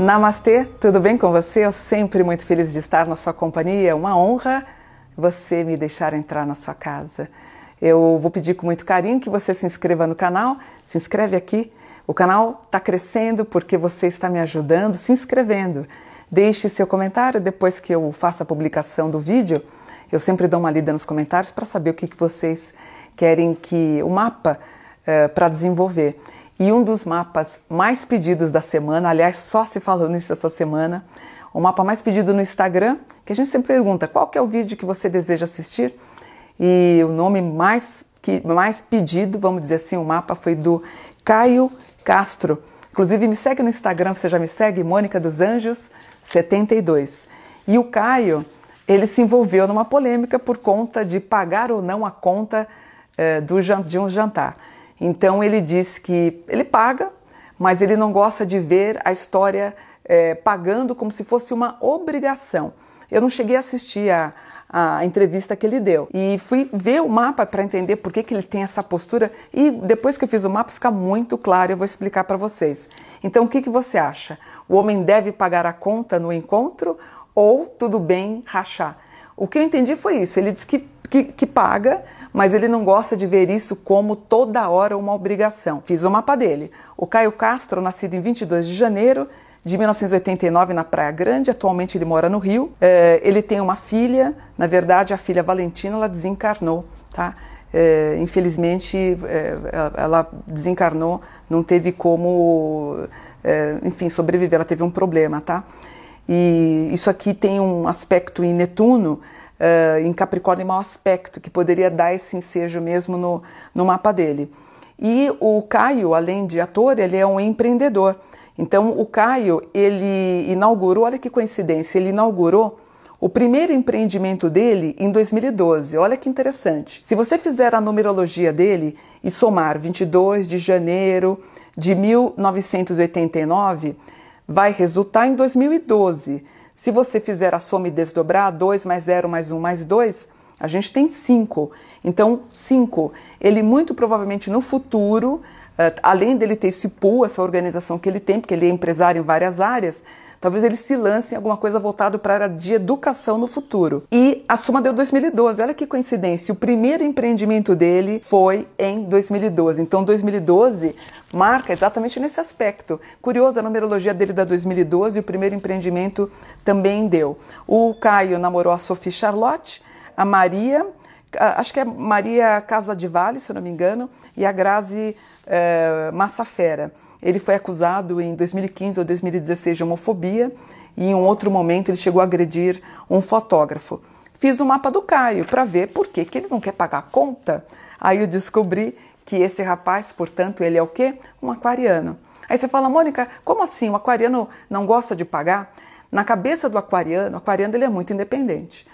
Namastê, tudo bem com você? Eu sempre muito feliz de estar na sua companhia. Uma honra você me deixar entrar na sua casa. Eu vou pedir com muito carinho que você se inscreva no canal. Se inscreve aqui. O canal está crescendo porque você está me ajudando se inscrevendo. Deixe seu comentário depois que eu faça a publicação do vídeo. Eu sempre dou uma lida nos comentários para saber o que, que vocês querem que o mapa uh, para desenvolver. E um dos mapas mais pedidos da semana, aliás, só se falou nisso essa semana, o mapa mais pedido no Instagram, que a gente sempre pergunta qual que é o vídeo que você deseja assistir. E o nome mais, que, mais pedido, vamos dizer assim, o mapa foi do Caio Castro. Inclusive, me segue no Instagram, você já me segue, Mônica dos Anjos 72. E o Caio, ele se envolveu numa polêmica por conta de pagar ou não a conta eh, do, de um jantar. Então ele diz que ele paga, mas ele não gosta de ver a história é, pagando como se fosse uma obrigação. Eu não cheguei a assistir a, a entrevista que ele deu e fui ver o mapa para entender por que, que ele tem essa postura e depois que eu fiz o mapa fica muito claro, eu vou explicar para vocês. Então o que, que você acha? O homem deve pagar a conta no encontro ou tudo bem rachar? O que eu entendi foi isso, ele disse que, que, que paga, mas ele não gosta de ver isso como toda hora uma obrigação. Fiz o mapa dele. O Caio Castro, nascido em 22 de janeiro de 1989 na Praia Grande, atualmente ele mora no Rio. É, ele tem uma filha, na verdade a filha Valentina ela desencarnou, tá? É, infelizmente é, ela desencarnou, não teve como, enfim, sobreviver, ela teve um problema, tá? E isso aqui tem um aspecto em Netuno, uh, em Capricórnio mau aspecto, que poderia dar esse ensejo mesmo no, no mapa dele. E o Caio, além de ator, ele é um empreendedor. Então o Caio, ele inaugurou, olha que coincidência, ele inaugurou o primeiro empreendimento dele em 2012. Olha que interessante. Se você fizer a numerologia dele e somar 22 de janeiro de 1989, vai resultar em 2012. Se você fizer a soma e desdobrar, 2 mais 0 mais 1 um mais 2, a gente tem 5. Então, 5. Ele muito provavelmente no futuro, eh, além dele ter esse pool, essa organização que ele tem, porque ele é empresário em várias áreas, Talvez ele se lance em alguma coisa voltado para a área de educação no futuro. E a soma deu 2012. Olha que coincidência. O primeiro empreendimento dele foi em 2012. Então 2012 marca exatamente nesse aspecto. Curioso, a numerologia dele da 2012 e o primeiro empreendimento também deu. O Caio namorou a Sophie Charlotte, a Maria, acho que é Maria Casa de Vale, se não me engano, e a Grazi é, Massafera. Ele foi acusado em 2015 ou 2016 de homofobia e em um outro momento ele chegou a agredir um fotógrafo. Fiz o um mapa do Caio para ver por que, que ele não quer pagar a conta. Aí eu descobri que esse rapaz, portanto, ele é o quê? Um aquariano. Aí você fala, Mônica, como assim? O aquariano não gosta de pagar? Na cabeça do aquariano, o aquariano ele é muito independente.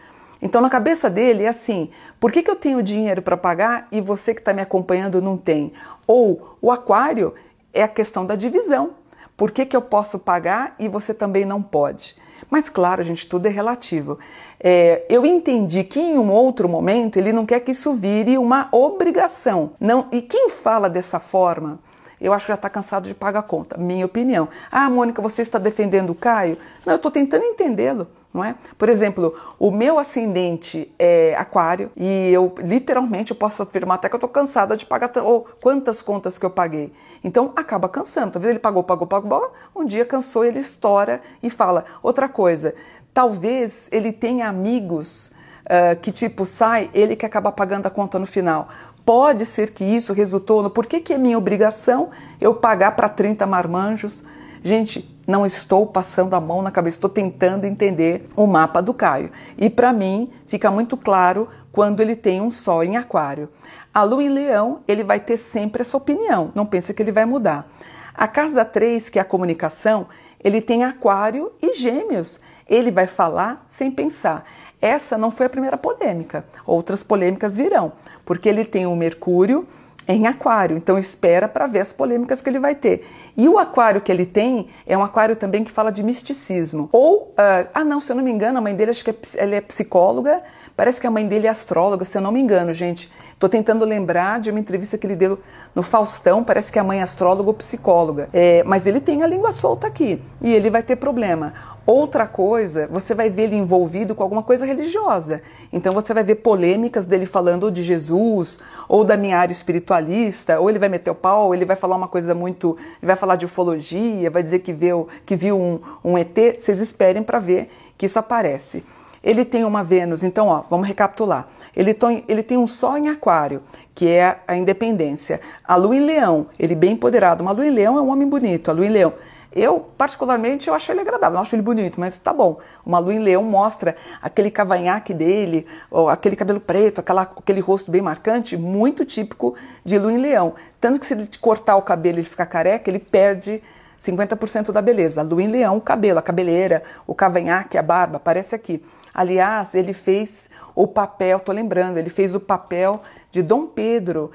Então, na cabeça dele é assim: por que, que eu tenho dinheiro para pagar e você que está me acompanhando não tem? Ou o aquário, é a questão da divisão. Por que, que eu posso pagar e você também não pode? Mas claro, gente, tudo é relativo. É, eu entendi que em um outro momento ele não quer que isso vire uma obrigação. Não, e quem fala dessa forma, eu acho que já está cansado de pagar a conta. Minha opinião. Ah, Mônica, você está defendendo o Caio? Não, eu estou tentando entendê-lo não é? Por exemplo, o meu ascendente é aquário e eu literalmente eu posso afirmar até que eu estou cansada de pagar ou quantas contas que eu paguei. Então acaba cansando. Talvez ele pagou, pagou, pagou, um dia cansou, ele estoura e fala. Outra coisa, talvez ele tenha amigos uh, que tipo sai, ele que acaba pagando a conta no final. Pode ser que isso resultou no por que, que é minha obrigação eu pagar para 30 marmanjos? Gente, não estou passando a mão na cabeça, estou tentando entender o mapa do Caio. E para mim fica muito claro quando ele tem um Sol em Aquário. A Lua em Leão, ele vai ter sempre essa opinião, não pense que ele vai mudar. A casa 3, que é a comunicação, ele tem Aquário e Gêmeos. Ele vai falar sem pensar. Essa não foi a primeira polêmica, outras polêmicas virão, porque ele tem o Mercúrio é em aquário, então espera para ver as polêmicas que ele vai ter. E o aquário que ele tem é um aquário também que fala de misticismo. Ou, uh, ah não, se eu não me engano, a mãe dele acho que é, ela é psicóloga, parece que a mãe dele é astróloga, se eu não me engano, gente. Estou tentando lembrar de uma entrevista que ele deu no Faustão, parece que a mãe é astróloga ou psicóloga. É, mas ele tem a língua solta aqui e ele vai ter problema. Outra coisa, você vai ver ele envolvido com alguma coisa religiosa. Então você vai ver polêmicas dele falando de Jesus, ou da minha área espiritualista, ou ele vai meter o pau, ele vai falar uma coisa muito. Ele vai falar de ufologia, vai dizer que viu, que viu um, um ET. Vocês esperem para ver que isso aparece. Ele tem uma Vênus, então, ó, vamos recapitular. Ele, tem, ele tem um Sol em Aquário, que é a independência. A Lua em Leão, ele bem empoderado. Uma Lua em Leão é um homem bonito, a Lua em Leão. Eu, particularmente, eu acho ele agradável, não acho ele bonito, mas tá bom. Uma lua em leão mostra aquele cavanhaque dele, aquele cabelo preto, aquela, aquele rosto bem marcante, muito típico de lua em leão. Tanto que se ele cortar o cabelo e ficar careca, ele perde 50% da beleza. A lua em leão, o cabelo, a cabeleira, o cavanhaque, a barba, aparece aqui. Aliás, ele fez o papel, tô lembrando, ele fez o papel de Dom Pedro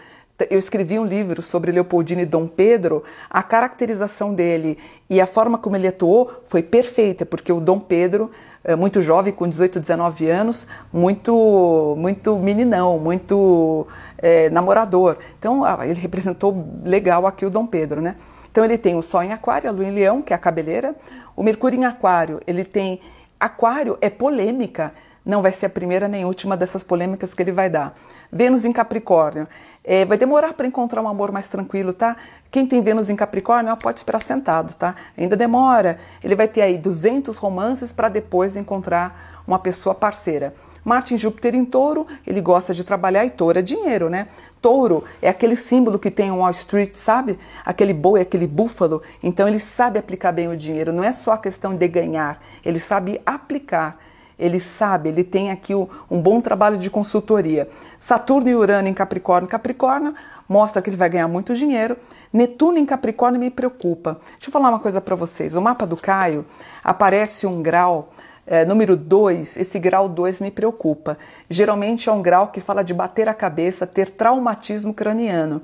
eu escrevi um livro sobre Leopoldino e Dom Pedro, a caracterização dele e a forma como ele atuou foi perfeita, porque o Dom Pedro, eh, muito jovem, com 18, 19 anos, muito, muito meninão, muito é, namorador. Então, ele representou legal aqui o Dom Pedro, né? Então, ele tem o Sol em Aquário, a Lua em Leão, que é a cabeleira, o Mercúrio em Aquário, ele tem. Aquário é polêmica, não vai ser a primeira nem última dessas polêmicas que ele vai dar. Vênus em Capricórnio é, vai demorar para encontrar um amor mais tranquilo, tá? Quem tem Vênus em Capricórnio pode esperar sentado, tá? Ainda demora. Ele vai ter aí 200 romances para depois encontrar uma pessoa parceira. Marte em Júpiter em Touro, ele gosta de trabalhar e touro é dinheiro, né? Touro é aquele símbolo que tem em Wall Street, sabe? Aquele boi, aquele búfalo. Então ele sabe aplicar bem o dinheiro. Não é só a questão de ganhar, ele sabe aplicar ele sabe, ele tem aqui um bom trabalho de consultoria. Saturno e Urano em Capricórnio. Capricórnio mostra que ele vai ganhar muito dinheiro. Netuno em Capricórnio me preocupa. Deixa eu falar uma coisa para vocês. O mapa do Caio aparece um grau é, número 2, esse grau 2 me preocupa. Geralmente é um grau que fala de bater a cabeça, ter traumatismo craniano.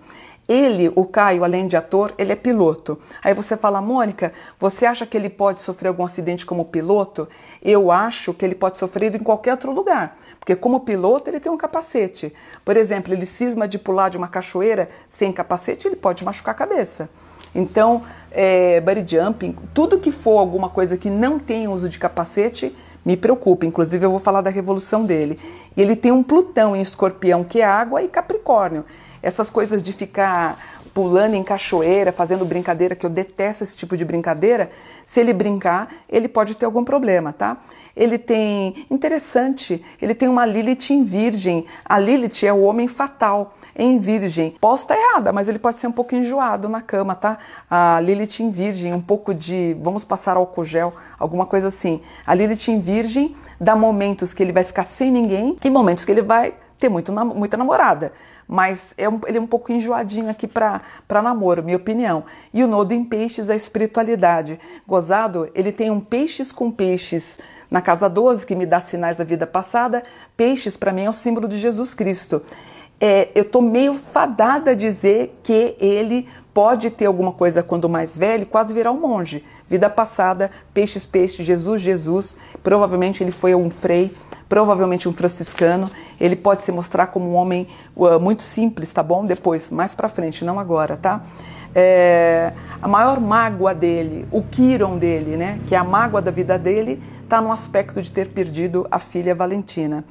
Ele, o Caio, além de ator, ele é piloto. Aí você fala, Mônica, você acha que ele pode sofrer algum acidente como piloto? Eu acho que ele pode sofrer em qualquer outro lugar, porque como piloto ele tem um capacete. Por exemplo, ele cisma de pular de uma cachoeira sem capacete, ele pode machucar a cabeça. Então, é, body jumping, tudo que for alguma coisa que não tem uso de capacete, me preocupa. Inclusive, eu vou falar da revolução dele. Ele tem um Plutão em escorpião, que é água, e Capricórnio. Essas coisas de ficar pulando em cachoeira, fazendo brincadeira, que eu detesto esse tipo de brincadeira, se ele brincar, ele pode ter algum problema, tá? Ele tem, interessante, ele tem uma Lilith em virgem. A Lilith é o homem fatal em virgem. Posso estar errada, mas ele pode ser um pouco enjoado na cama, tá? A Lilith em virgem, um pouco de, vamos passar álcool gel, alguma coisa assim. A Lilith em virgem dá momentos que ele vai ficar sem ninguém e momentos que ele vai ter muito, muita namorada mas é um, ele é um pouco enjoadinho aqui para namoro, minha opinião. E o nodo em peixes é a espiritualidade. Gozado, ele tem um peixes com peixes na casa 12, que me dá sinais da vida passada. Peixes, para mim, é o símbolo de Jesus Cristo. É, eu estou meio fadada a dizer que ele pode ter alguma coisa quando mais velho, quase virar um monge. Vida passada, peixes, peixes, Jesus, Jesus. Provavelmente ele foi um frei provavelmente um franciscano. Ele pode se mostrar como um homem uh, muito simples, tá bom? Depois, mais para frente, não agora, tá? É, a maior mágoa dele, o Quiron dele, né? Que é a mágoa da vida dele, está no aspecto de ter perdido a filha Valentina.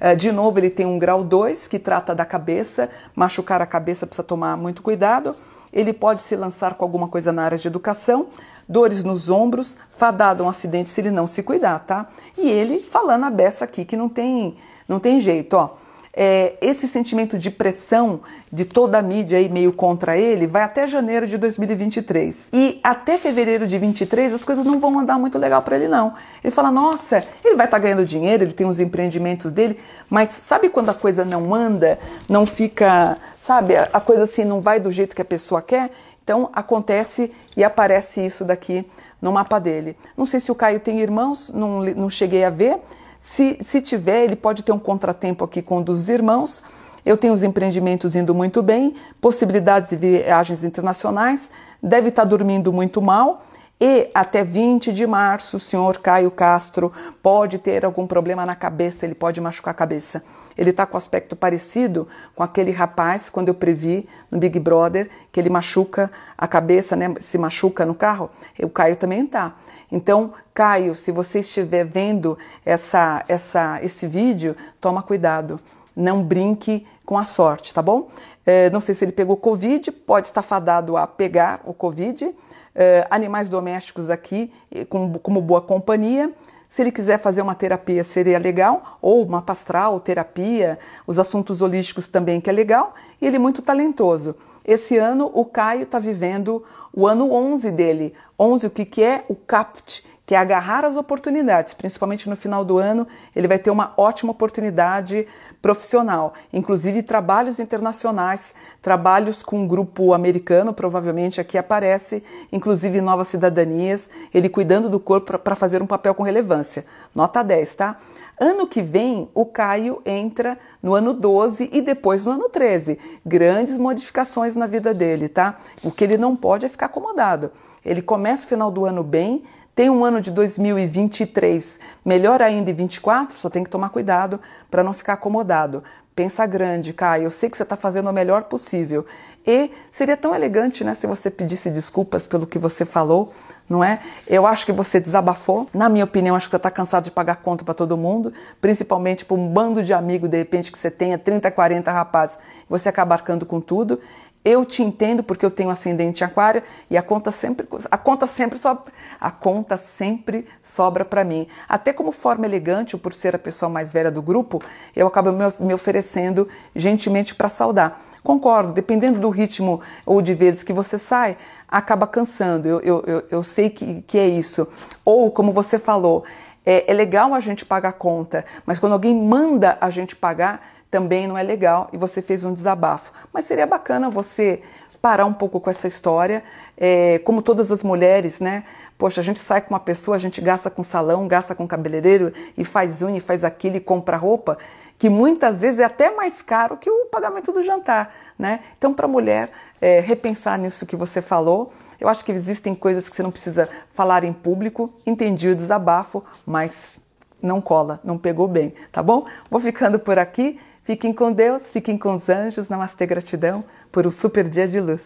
É, de novo, ele tem um grau 2 que trata da cabeça, machucar a cabeça precisa tomar muito cuidado. Ele pode se lançar com alguma coisa na área de educação, dores nos ombros, fadado a um acidente se ele não se cuidar, tá? E ele falando a beça aqui que não tem, não tem jeito, ó. É, esse sentimento de pressão de toda a mídia aí meio contra ele vai até janeiro de 2023. E até fevereiro de 23 as coisas não vão andar muito legal para ele não. Ele fala: "Nossa, ele vai estar tá ganhando dinheiro, ele tem os empreendimentos dele, mas sabe quando a coisa não anda, não fica, sabe, a coisa assim não vai do jeito que a pessoa quer? Então acontece e aparece isso daqui no mapa dele. Não sei se o Caio tem irmãos, não, não cheguei a ver. Se, se tiver, ele pode ter um contratempo aqui com um dos irmãos. Eu tenho os empreendimentos indo muito bem, possibilidades de viagens internacionais, deve estar dormindo muito mal e até 20 de março, o senhor Caio Castro pode ter algum problema na cabeça, ele pode machucar a cabeça. Ele está com aspecto parecido com aquele rapaz, quando eu previ no Big Brother, que ele machuca a cabeça, né? Se machuca no carro. O Caio também está. Então, Caio, se você estiver vendo essa, essa, esse vídeo, toma cuidado. Não brinque com a sorte, tá bom? É, não sei se ele pegou Covid, pode estar fadado a pegar o Covid. É, animais domésticos aqui, como, como boa companhia. Se ele quiser fazer uma terapia, seria legal, ou uma pastral, terapia, os assuntos holísticos também, que é legal, e ele é muito talentoso. Esse ano, o Caio está vivendo o ano 11 dele. 11, o que, que é? O CAPT, que é agarrar as oportunidades, principalmente no final do ano, ele vai ter uma ótima oportunidade profissional, inclusive trabalhos internacionais, trabalhos com um grupo americano, provavelmente aqui aparece, inclusive novas cidadanias, ele cuidando do corpo para fazer um papel com relevância. Nota 10, tá? Ano que vem, o Caio entra no ano 12 e depois no ano 13. Grandes modificações na vida dele, tá? O que ele não pode é ficar acomodado. Ele começa o final do ano bem, tem um ano de 2023 melhor ainda em 24, só tem que tomar cuidado para não ficar acomodado. Pensa grande, Caio. Eu sei que você está fazendo o melhor possível. E seria tão elegante, né, se você pedisse desculpas pelo que você falou, não é? Eu acho que você desabafou. Na minha opinião, acho que você está cansado de pagar conta para todo mundo, principalmente para um bando de amigos, de repente, que você tenha 30, 40 rapazes, você acaba arcando com tudo. Eu te entendo porque eu tenho ascendente aquário e a conta sempre a conta sempre sobra, a conta sempre sobra para mim. Até como forma elegante, por ser a pessoa mais velha do grupo, eu acabo me oferecendo gentilmente para saudar. Concordo, dependendo do ritmo ou de vezes que você sai, acaba cansando. Eu, eu, eu, eu sei que, que é isso. Ou, como você falou, é, é legal a gente pagar a conta, mas quando alguém manda a gente pagar, também não é legal e você fez um desabafo. Mas seria bacana você parar um pouco com essa história, é, como todas as mulheres, né? Poxa, a gente sai com uma pessoa, a gente gasta com salão, gasta com cabeleireiro e faz unha, e faz aquilo e compra roupa, que muitas vezes é até mais caro que o pagamento do jantar, né? Então, para a mulher é, repensar nisso que você falou, eu acho que existem coisas que você não precisa falar em público. Entendi o desabafo, mas não cola, não pegou bem, tá bom? Vou ficando por aqui. Fiquem com Deus, fiquem com os anjos. Namastê, gratidão por um super dia de luz.